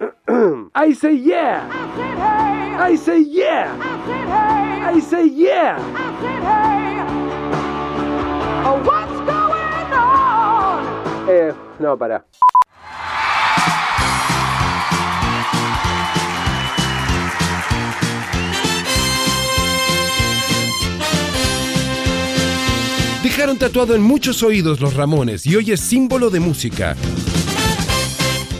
I say yeah. I say yeah. I say yeah. Oh, what's going on? Eh, no, para. Dejaron tatuado en muchos oídos los Ramones y hoy es símbolo de música.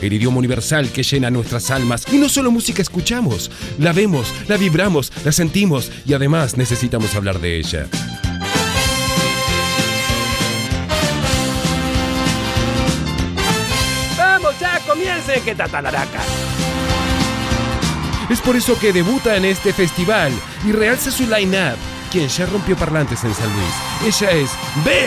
El idioma universal que llena nuestras almas. Y no solo música escuchamos, la vemos, la vibramos, la sentimos y además necesitamos hablar de ella. ¡Vamos, ya comience! ¡Que tatalaraca! Es por eso que debuta en este festival y realza su line-up, quien ya rompió parlantes en San Luis. Ella es Belkis.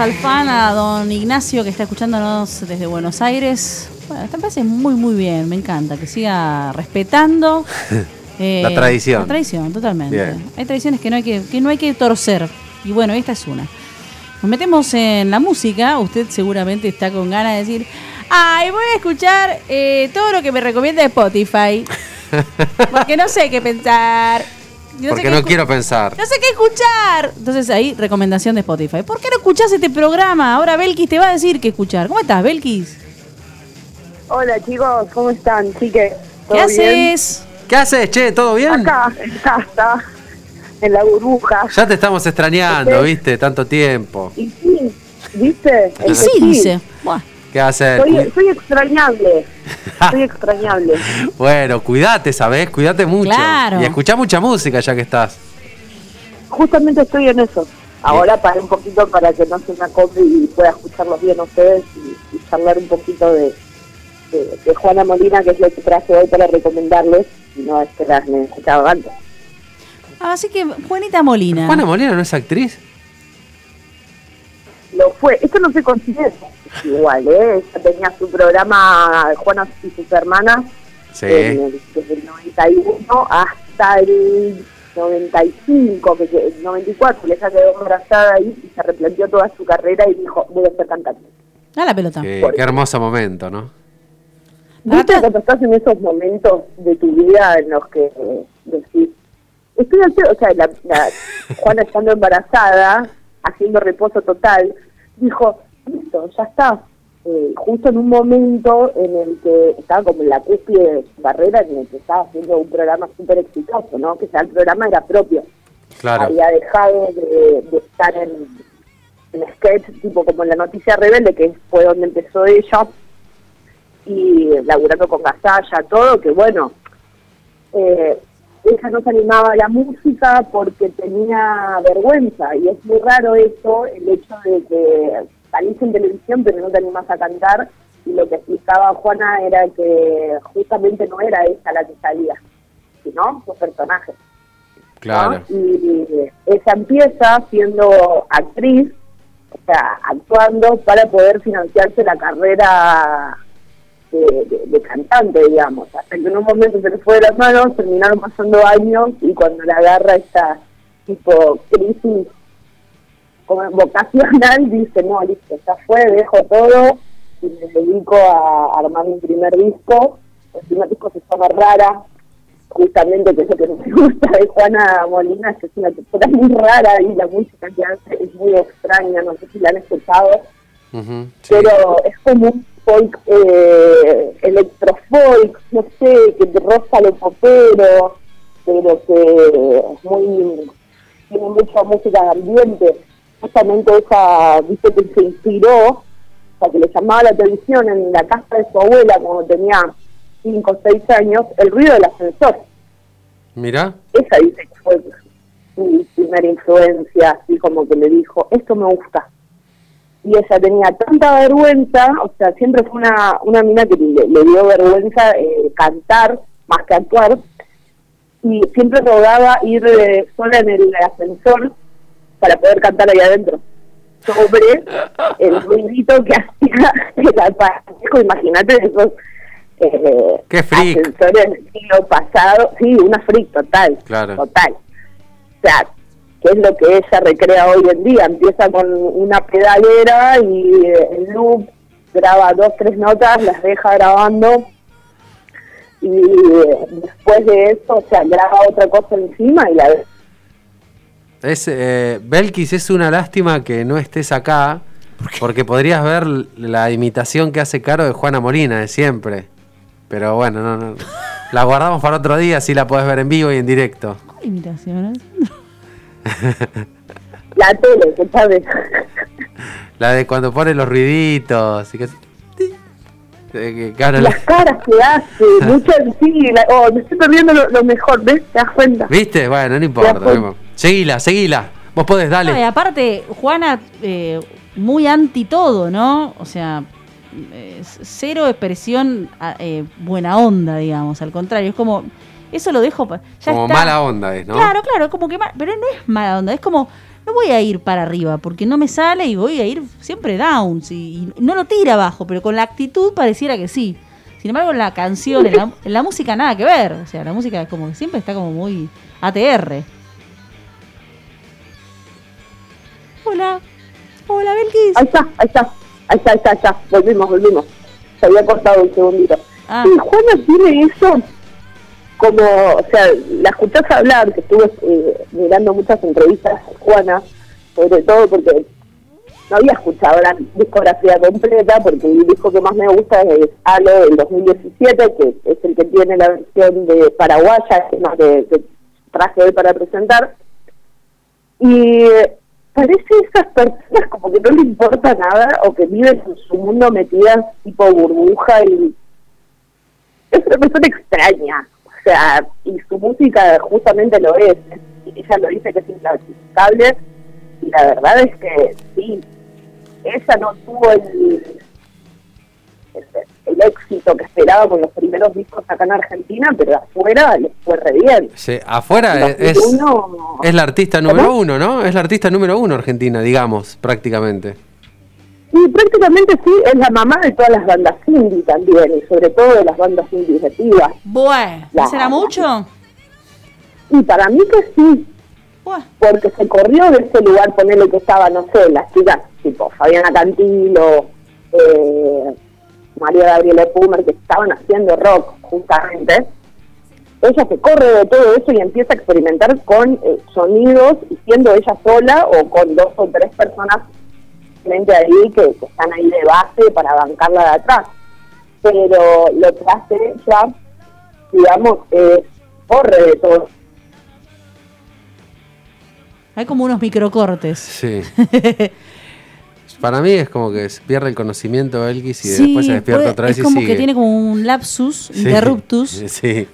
Al fan, a don Ignacio que está escuchándonos desde Buenos Aires. Bueno, esta parece muy, muy bien, me encanta, que siga respetando. eh, La tradición. La tradición, totalmente. Bien. Hay tradiciones que no hay que, que no hay que torcer. Y bueno, esta es una. Nos metemos en la música, usted seguramente está con ganas de decir, ay, voy a escuchar eh, todo lo que me recomienda Spotify. Porque no sé qué pensar. No sé Porque qué no quiero pensar. no sé qué escuchar. Entonces ahí, recomendación de Spotify. ¿Por qué no escuchás este programa? Ahora Belkis te va a decir qué escuchar. ¿Cómo estás, Belkis? Hola chicos, ¿cómo están? Sí que ¿Qué haces? ¿Qué haces, che? ¿Todo bien? Acá, en casa, en la burbuja. Ya te estamos extrañando. ¿viste? Tanto tiempo. Y sí, ¿viste? Y sí, dice. Buah. ¿Qué haces? Soy, soy extrañable. Soy extrañable. Bueno, cuídate, ¿sabes? Cuídate mucho. Claro. Y escuchá mucha música ya que estás. Justamente estoy en eso. Ahora paré un poquito para que no se me acople y pueda escucharlos bien ustedes y, y charlar un poquito de, de, de Juana Molina, que es lo que traje hoy para recomendarles, y no es que las necesitaba antes. Ah, Así que, Juanita Molina. ¿Juana Molina no es actriz? Lo fue. Esto no se considera igual, ¿eh? Ella tenía su programa Juana y sus hermanas Sí. en el- desde el 91 hasta el 95, que, que- el 94, que ella quedó embarazada ahí y se replanteó toda su carrera y dijo, voy a ser cantante. A la pelota. Qué, qué hermoso momento, ¿no? ¿Viste cuando estás en esos momentos de tu vida en los que eh, decís, estoy al pedo? O sea, la, la- Juana estando embarazada, haciendo reposo total, dijo, listo, ya está. Eh, justo en un momento en el que estaba como en la cúspide de su carrera, en el que estaba haciendo un programa súper exitoso, ¿no? Que ya el programa era propio. Claro. Había dejado de, de estar en, en sketch, tipo como en la noticia rebelde, que fue donde empezó ella, y laburando con Gasalla, todo, que bueno, eh, ella no se animaba a la música porque tenía vergüenza, y es muy raro eso, el hecho de que salís en televisión pero no te animás a cantar, y lo que explicaba Juana era que justamente no era ella la que salía, sino su personaje. ¿no? Claro. Y ella empieza siendo actriz, o sea, actuando para poder financiarse la carrera de, de- de cantante, digamos. Hasta que en un momento se le fue de las manos, terminaron pasando años y cuando la agarra esta tipo crisis como vocacional, dice, no, listo, ya fue, dejo todo y me dedico a armar mi primer disco. El primer disco se llama Rara, justamente que es lo que me gusta de Juana Molina, que es una persona muy rara y la música que hace es muy extraña, no sé si la han escuchado, sí. pero es como un folk, eh, electrofolk, no sé, que roza lo popero, pero que es muy, tiene mucha música de ambiente. Justamente esa, viste que se inspiró, o sea, que le llamaba la atención en la casa de su abuela cuando tenía 5 o 6 años, el ruido del ascensor. Mirá. Esa dice que fue mi primera influencia, así como que le dijo, esto me gusta. Y ella tenía tanta vergüenza, o sea, siempre fue una, una mina que le, le dio vergüenza eh, cantar más que actuar, y siempre rodaba ir eh, sola en el ascensor para poder cantar ahí adentro. Sobre el ruidito que hacía el aparejo, imagínate esos eh, Qué ascensores del siglo pasado, sí, una freak total, Claro. total. O sea, que es lo que ella recrea hoy en día, empieza con una pedalera y el loop graba dos, tres notas, las deja grabando. Y después de eso, o sea, graba otra cosa encima y la Es, eh, Belkis, es una lástima que no estés acá, porque podrías ver la imitación que hace Caro de Juana Molina de siempre. Pero bueno, no, no. La guardamos para otro día, si la podés ver en vivo y en directo. ¿Cuál imitación? eh? la tele, que sabes. La de cuando pone los ruiditos. Y que, de que las caras que hace, muchas, sí, la- oh, me estoy perdiendo lo, lo mejor, ¿ves? ¿Te das cuenta? ¿Viste? Bueno, no importa. Seguila, seguila. Vos podés, dale. No, y aparte, Juana, eh, muy anti todo, ¿no? O sea, eh, cero expresión eh, buena onda, digamos. Al contrario, es como. Eso lo dejo. Ya Como está. mala onda es, ¿no? Claro, claro, como que. ma- Pero no es mala onda, es como. No voy a ir para arriba porque no me sale y voy a ir siempre downs. Y, y no lo tira abajo, pero con la actitud pareciera que sí. Sin embargo, en la canción, en la, en la música, nada que ver. O sea, la música es como que siempre está como muy ATR. Hola. Hola, Belkis. Ahí está, ahí está, ahí está, ahí está, ahí está, volvimos, volvimos. Se había cortado un segundito. Ah. Sí, Juana tiene eso como, o sea, la escuchás hablar, que estuve eh, mirando muchas entrevistas a Juana, sobre todo porque no había escuchado la discografía completa, porque el disco que más me gusta es Halo del 2017, que es el que tiene la versión de paraguaya, que es la que, que traje hoy para presentar. Y parece esas personas como que no le importa nada o que viven en su mundo metidas tipo burbuja y es una persona extraña. O sea, y su música justamente lo es. Ella lo dice que es inclasificable y la verdad es que sí, ella no tuvo el, el éxito que esperaba con los primeros discos acá en Argentina, pero afuera les fue re bien. Sí, afuera es, uno- es la artista número uno, ¿no? Es la artista número uno argentina, digamos, prácticamente. Y prácticamente sí, es la mamá de todas las bandas indie también, y sobre todo de las bandas indie de pibas. Bueno, La- ¿será mucho? Y para mí que sí, Bueno, porque se corrió de ese lugar, ponerle que estaba, no sé, las chicas tipo Fabiana Cantilo, eh, María Gabriela Pumer, que estaban haciendo rock justamente. Ella se corre de todo eso y empieza a experimentar con eh, sonidos y siendo ella sola o con dos o tres personas frente ahí que, que están ahí de base para bancarla de atrás. Pero lo que hace ella, digamos, es corre de todo hay como unos microcortes. Sí. Para mí es como que se pierde el conocimiento Elkis y Sí, después se despierta puede- otra vez es y como sigue. que tiene como un lapsus, Sí. interruptus. Sí.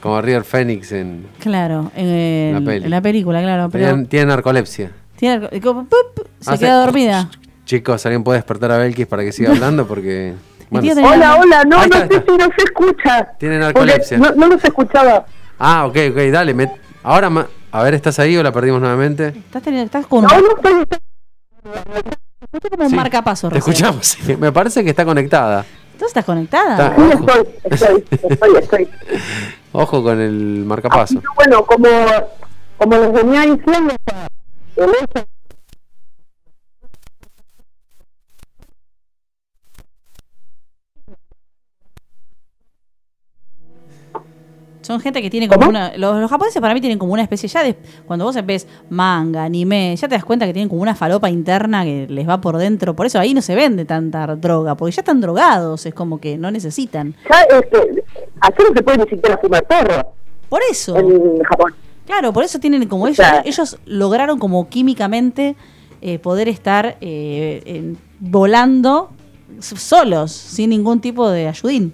Como River Phoenix en. Claro, en, La peli. en la película, claro. Pero Tiene, tiene narcolepsia. tiene como, ¡pup! se Hace- queda dormida. Chicos, ¿alguien puede despertar a Belkis para que siga hablando? Porque. Bueno, Hola, hola, no, no sé si no se escucha. Tiene narcolepsia. No, no los escuchaba. Ah, ok, ok, dale. me- Ahora, ma- a ver, ¿estás ahí o la perdimos nuevamente? Estás, teniendo, estás con No, no estoy. Estás como un Sí, marcapaso. Te escuchamos, sí. Me parece que está conectada. ¿Tú estás conectada? Está- Sí, estoy, estoy, estoy, estoy. Ojo con el Así marcapaso. que bueno, como, como les venía diciendo, el hecho Son gente que tiene como ¿Cómo? una. Los, los japoneses para mí tienen como una especie. Ya de, cuando vos ves manga, anime, ya te das cuenta que tienen como una falopa interna que les va por dentro. Por eso ahí no se vende tanta droga, porque ya están drogados. Es como que no necesitan. Ya, este, acá no se puede ni siquiera fumar perro Por eso. en Japón. Claro, por eso tienen como ellos. lograron como químicamente eh, poder estar eh, en- volando solos, sin ningún tipo de ayudín.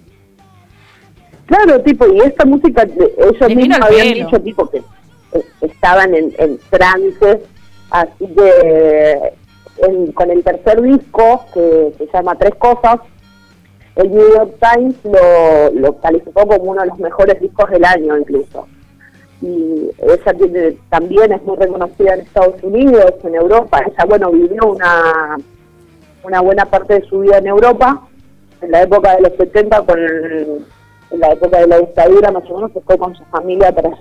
Claro, tipo, y esta música, eh, ellos mismos habían pelo. dicho, tipo, que eh, estaban en, en trances, así que en- con el tercer disco, que se llama Tres Cosas, el New York Times lo, lo calificó como uno de los mejores discos del año incluso. Y ella tiene, también es muy reconocida en Estados Unidos, en Europa. Ella, bueno, vivió una, una buena parte de su vida en Europa, en la época de los 70, con el- en la época de la dictadura, más o menos, se fue con su familia para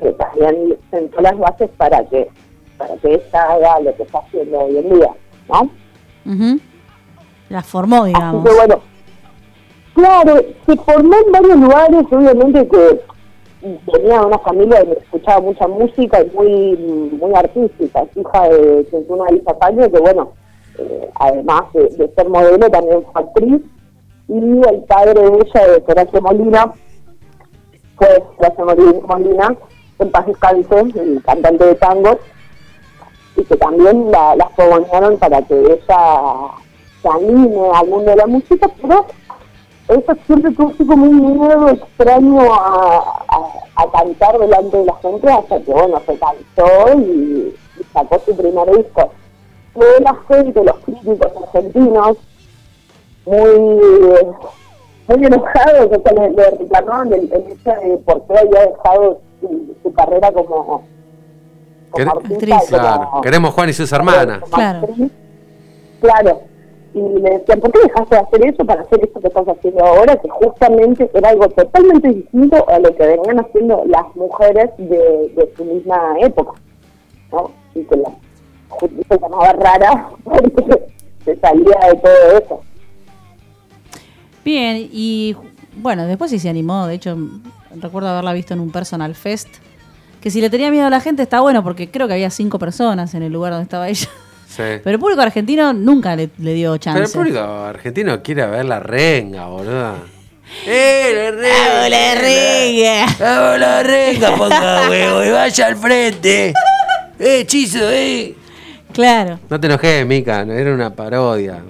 que también sentó las bases para que para que ella haga lo que está haciendo hoy en día, ¿no? Ujú. La formó, Así digamos. que bueno, claro, se formó en varios lugares, obviamente que tenía una familia que escuchaba mucha música y muy muy artística, es hija de Centuna Elisa Caño, que bueno, eh, además de, de ser modelo también fue actriz, y el padre de ella, de Horacio Molina, fue Horacio Molina, en paz descanse, el cantante de tango, y que también la, la fogonearon para que ella se anime al mundo de la música, pero ella siempre tuvo como un miedo extraño a, a- cantar delante de la gente hasta que, bueno, se cansó y, sacó su primer disco. Luego la gente, los críticos argentinos, muy muy enojados, o sea, le, le reclamaban el, hecho de por qué había dejado su, su carrera como, como Quer- artista, como- queremos Juan y sus hermanas. Claro. Y le decían, ¿por qué dejaste de hacer eso para hacer esto que estás haciendo ahora? Que justamente era algo totalmente distinto a lo que venían haciendo las mujeres de, de su misma época. ¿no? Y que la justicia se llamaba rara porque se salía de todo eso. Bien, y bueno, después sí se animó. De hecho, recuerdo haberla visto en un personal fest. Que si le tenía miedo a la gente está bueno, porque creo que había cinco personas en el lugar donde estaba ella. Sí. Pero el público argentino nunca le, le dio chance. Pero el público argentino quiere ver la renga, boludo. ¡Eh, la renga! la renga! ¡Vamos la renga, ponga huevo! ¡Y vaya al frente! ¡Eh, chizo, eh! Claro. No te enojes, Mica, era una parodia.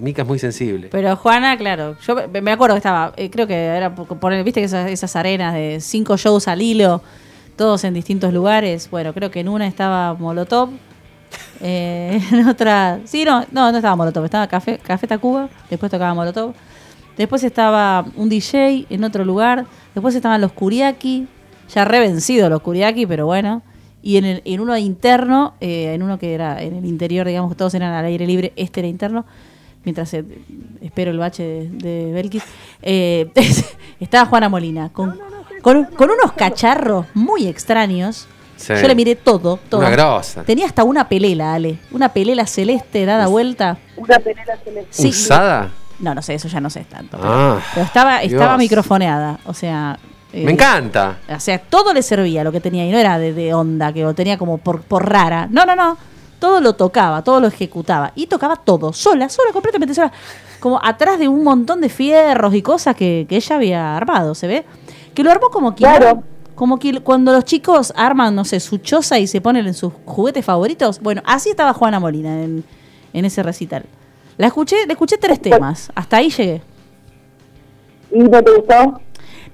Mica es muy sensible. Pero Juana, claro, yo me- acuerdo que estaba, eh, creo que era por, por- viste que esas, esas arenas de cinco shows al hilo, todos en distintos lugares. Bueno, creo que en una estaba Molotov, eh, en otra, sí, no, no, no estaba Molotov, estaba Café, Café Tacuba, después tocaba Molotov, después estaba un DJ en otro lugar, después estaban los Kuriaki, ya revencidos los Kuriaki, pero bueno. Y en, el, en uno interno, eh, en uno que era en el interior, digamos, todos eran al aire libre, este era interno, mientras eh, espero el bache de, de Belkis, eh, estaba Juana Molina, con, con, con unos cacharros muy extraños. Sí. Yo le miré todo, todo. Una grosa. Tenía hasta una pelela, Ale. Una pelela celeste dada vuelta. Una pelea celeste. Sí. ¿Usada? No, no sé, eso ya no sé tanto. Pero, Ah, pero estaba, estaba Dios. microfoneada. O sea. Eh, Me encanta. O sea, todo le servía lo que tenía y no era de, de onda, que lo tenía como por, por rara. No, no, no. Todo lo tocaba, todo lo ejecutaba. Y tocaba todo, sola, sola, completamente sola. Como atrás de un montón de fierros y cosas que, que ella había armado, ¿se ve? Que lo armó como quien. Claro. Como que cuando los chicos arman, no sé, su choza y se ponen en sus juguetes favoritos. Bueno, así estaba Juana Molina en, en ese recital. La escuché, le escuché tres temas. Hasta ahí llegué. ¿Y no te gustó?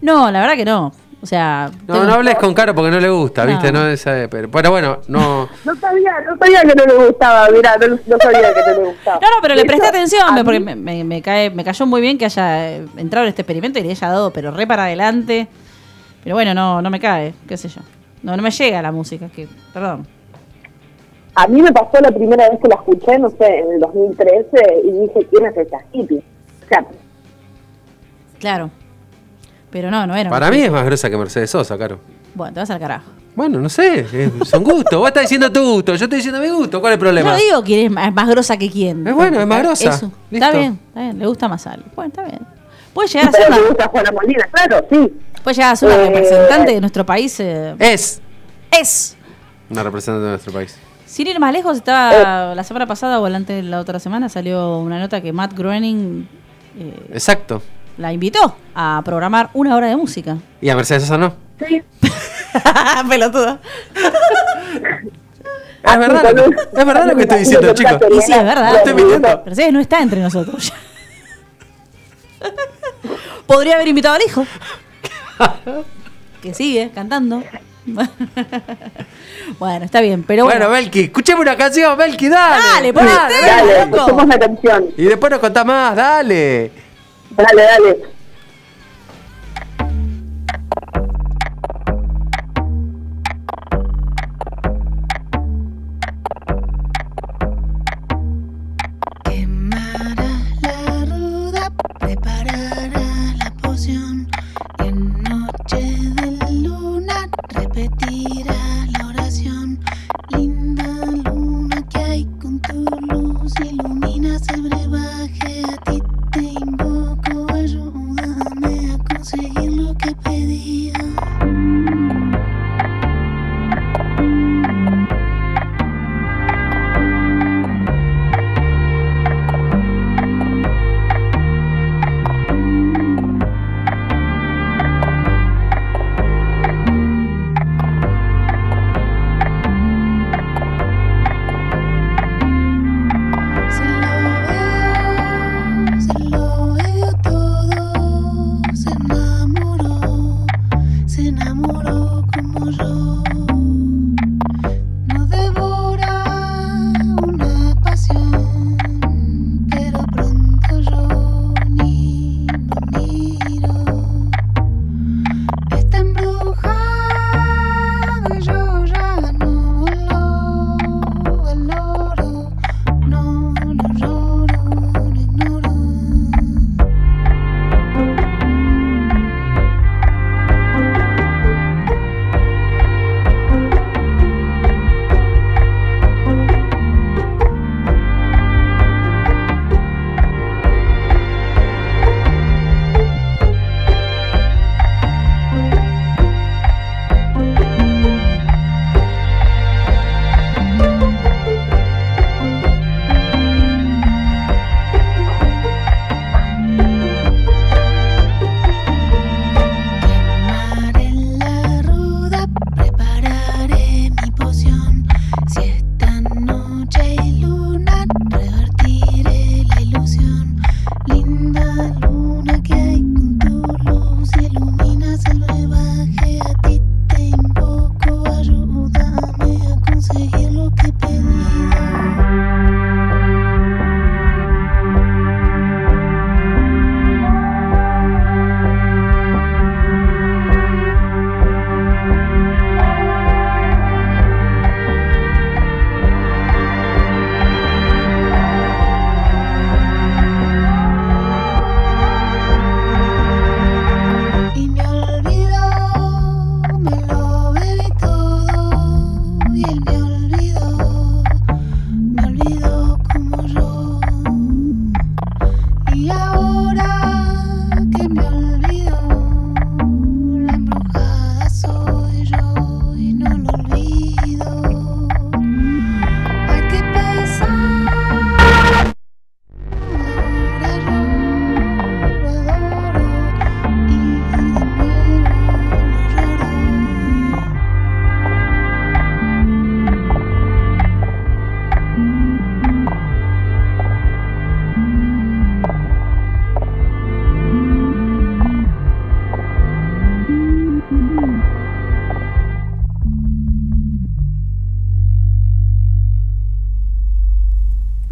No, la verdad que no. O sea. No, tengo- no hables con Caro porque no le gusta, No. ¿viste? No, esa- pero, pero bueno, no. No sabía, no sabía que no le gustaba, mira, no, no sabía que no le gustaba. No, no, pero le presté atención, porque me, me- me cae, me cayó muy bien que haya eh, entrado en este experimento y le haya dado, pero re para adelante. Pero bueno, no, no me cae, qué sé yo. No, no me llega la música, que, perdón. A mí me pasó la primera vez que la escuché, no sé, en el 2013, y dije, ¿quién es esa hippie? O sea, Claro. Pero no, no era. Para mí es más grosa que Mercedes Sosa, Caro. Bueno, te vas al carajo. Bueno, no sé, eh, son gustos. Vos estás diciendo tu gusto, yo estoy diciendo mi gusto. ¿Cuál es el Yo problema? no digo quién es más, es más grosa que quién. Es bueno, es más grosa. Eso. Listo. Está bien, está bien, le gusta más algo. Bueno, está bien. Puede llegar a ser me una, gusta Juana Molina, claro, sí. Pues ya es una Eh, representante de nuestro país. eh, Es es. una representante de nuestro país. Sin ir más lejos, estaba la semana pasada o antes de la otra semana salió una nota que Matt Groening eh, Exacto. La invitó a programar una hora de música. Y a Mercedes Sosa no. Sí, Pelotuda. Es verdad, es verdad lo que estoy diciendo, chicos. Y sí, es verdad. Estoy mintiendo. Mercedes no está entre nosotros. Podría haber invitado al hijo. Que sigue cantando. bueno, está bien, pero Bueno, bueno. Belki, escuchemos una canción, Belki, dale. Dale, ponete. Dale, canción. Y después nos contás más, dale. Dale, dale.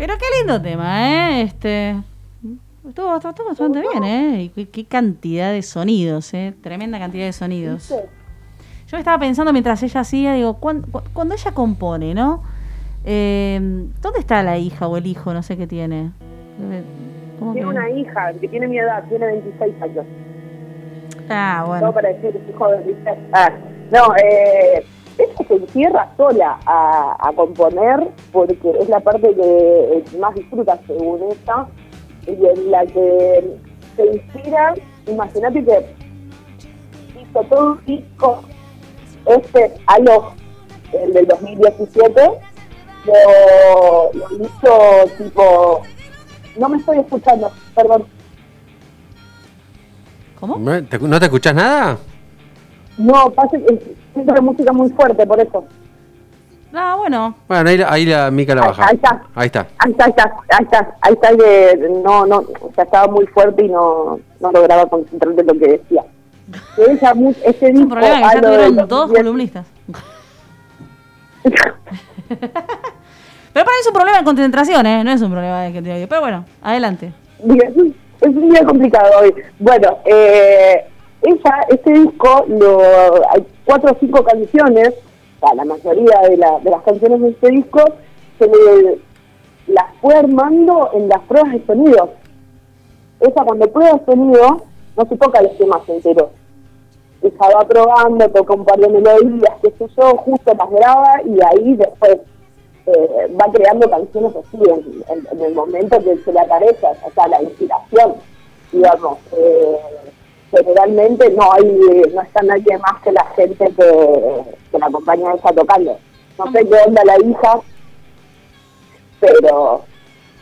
Pero qué lindo tema, ¿eh? Este. Estuvo, estuvo bastante bien, ¿eh? Y qué, qué cantidad de sonidos, ¿eh? Tremenda cantidad de sonidos. Yo estaba pensando mientras ella hacía, digo, cuan- cu- cuando, ella compone, ¿no? Eh, ¿Dónde está la hija o el hijo? No sé qué tiene. Eh, ¿cómo Tiene que- una hija que tiene mi edad, tiene 26 años. Ah, bueno. para decir hijo de. Ah, no, eh, ella se encierra sola a, a componer porque es la parte que eh, más disfruta según ella y en la que se inspira. Imagínate que hizo todo un disco, este, Aló, el del 2017, lo, lo hizo tipo, no me estoy escuchando, perdón, ¿Cómo? ¿No te, no te escuchás nada? No, pasa que siento la música muy fuerte, por eso. Ah, bueno. Bueno, ahí, la- ahí la Mica la Ahí- baja. ahí está. Ahí está. Ahí está, ahí está, ahí está, ahí está que no, no, o sea, estaba muy fuerte y no, no lograba concentrarme en lo que decía. Mu- ese Es un disco, problema que ya del tuvieron dos 2010, columnistas. Pero para mí es un problema de concentración, ¿eh? No es un problema de que te oye. Pero bueno, adelante. Digo, Es un, es un día complicado hoy. Bueno, eh, ella, este disco, hay cuatro o cinco canciones, la mayoría de, la- de las canciones de este disco, se le, las fue armando en las pruebas de sonido. Ella cuando prueba sonido, no se toca los temas enteros. Ella va probando, toca un par de melodías, qué sé yo, justo las graba y ahí después eh, va creando canciones así en el momento que se le aparece, o sea, la inspiración, digamos. Eh, generalmente no hay no está nadie más que la gente que, que la acompaña ella tocando. No sé qué onda la hija, pero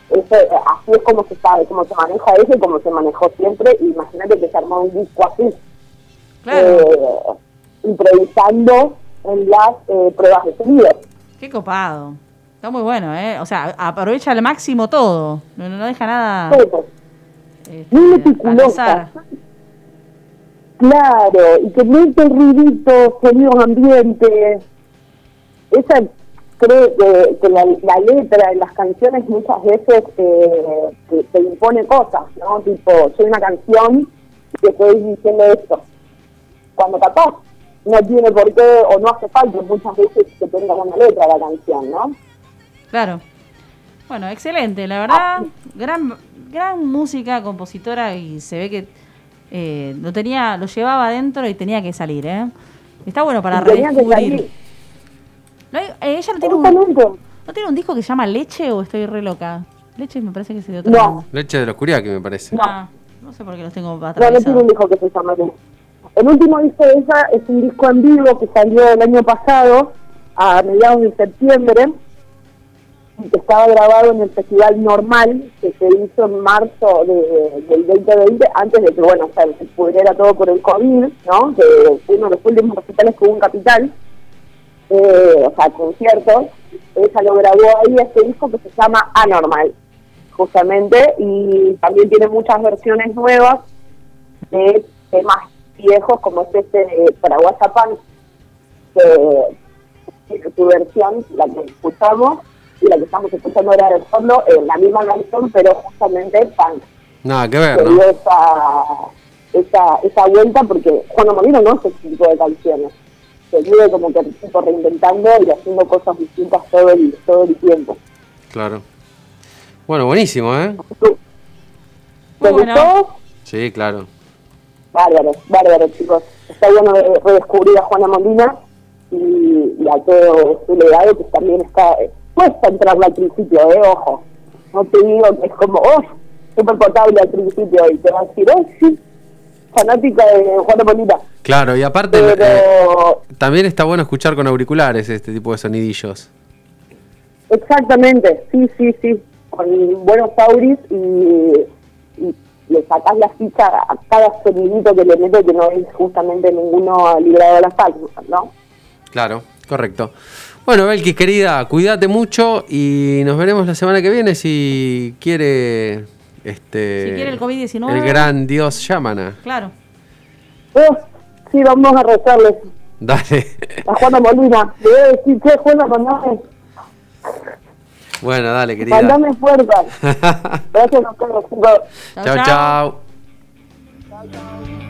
eso, eh, así es como se sabe, cómo se maneja eso y cómo se manejó siempre. Imagínate que se armó un disco así Claro. eh, improvisando en las eh, pruebas de sonido. Qué copado. Está muy bueno, ¿eh? O sea, aprovecha al máximo todo. No, no deja nada Todo. este, Muy meticulosa. Claro, y que mete ruiditos, sonidos ambientes. Esa creo que, que la, la letra de las canciones muchas veces eh, te, te impone cosas, ¿no? Tipo, soy una canción y te estoy diciendo esto. Cuando capaz no tiene por qué o no hace falta muchas veces que tenga una letra la canción, ¿no? Claro. Bueno, excelente, la verdad, gran gran música, compositora y se ve que eh, lo tenía, lo llevaba adentro y tenía que salir, ¿eh? Está bueno para redescubrir. ¿No hay- eh, ella no tiene, un. ¿no tiene un disco que se llama Leche o estoy re loca? Leche me parece que es de otro No. Leche de la oscuridad, que me parece. No. Ah, no sé por qué los tengo No, no atravesados. tiene un disco que se llama así. El último disco de ella es un disco en vivo que salió el año pasado, a mediados de septiembre, estaba grabado en el Festival Normal, que se hizo en marzo de- del 2020, antes de que, bueno, o sea, se pudriera todo por el COVID, ¿no? Que uno de los últimos recitales que hubo en Capital, eh, o sea, conciertos. Ella lo grabó ahí, este disco que se llama Anormal, justamente, y también tiene muchas versiones nuevas de temas viejos como es este de Paraguaya Punk, que es su versión, la que escuchamos, y la que estamos escuchando ahora de fondo, eh, la misma canción, pero justamente punk. Nada que ver, dio ¿no? esa, esa, esa vuelta porque Juan Molino no hace ese tipo de canciones. Se vive como que tipo reinventando y haciendo cosas distintas todo el, todo el tiempo. Claro. Bueno, buenísimo, ¿eh? ¿Te bueno. gustó? Sí, claro. Bárbaro, bárbaro, chicos. Está bueno de redescubrir a Juana Molina y, y a todo su legado, que también está. Cuesta entrarle al principio, ¿eh? Ojo. No te digo que es como, oh, súper potable al principio y te va a decir, oh, sí, fanática de Juana Molina. Claro, y aparte eh, también está bueno escuchar con auriculares este tipo de sonidillos. exactamente, sí, sí, sí. Con buenos auris y, y le sacás la ficha a cada sonidito que le metes, que no es justamente ninguno librado de las almas, ¿no? Claro, correcto. Bueno, Belkis, querida, cuídate mucho y nos veremos la semana que viene si quiere este Si quiere el COVID-19. el gran dios Yamana. Claro. Oh, sí, vamos a rezarles Dale. a Juana Molina. Le voy a decir, che, Juana, mandame, Bueno, dale, querida. mandame fuerza. Gracias a todos, chicos. chao, chao. chao.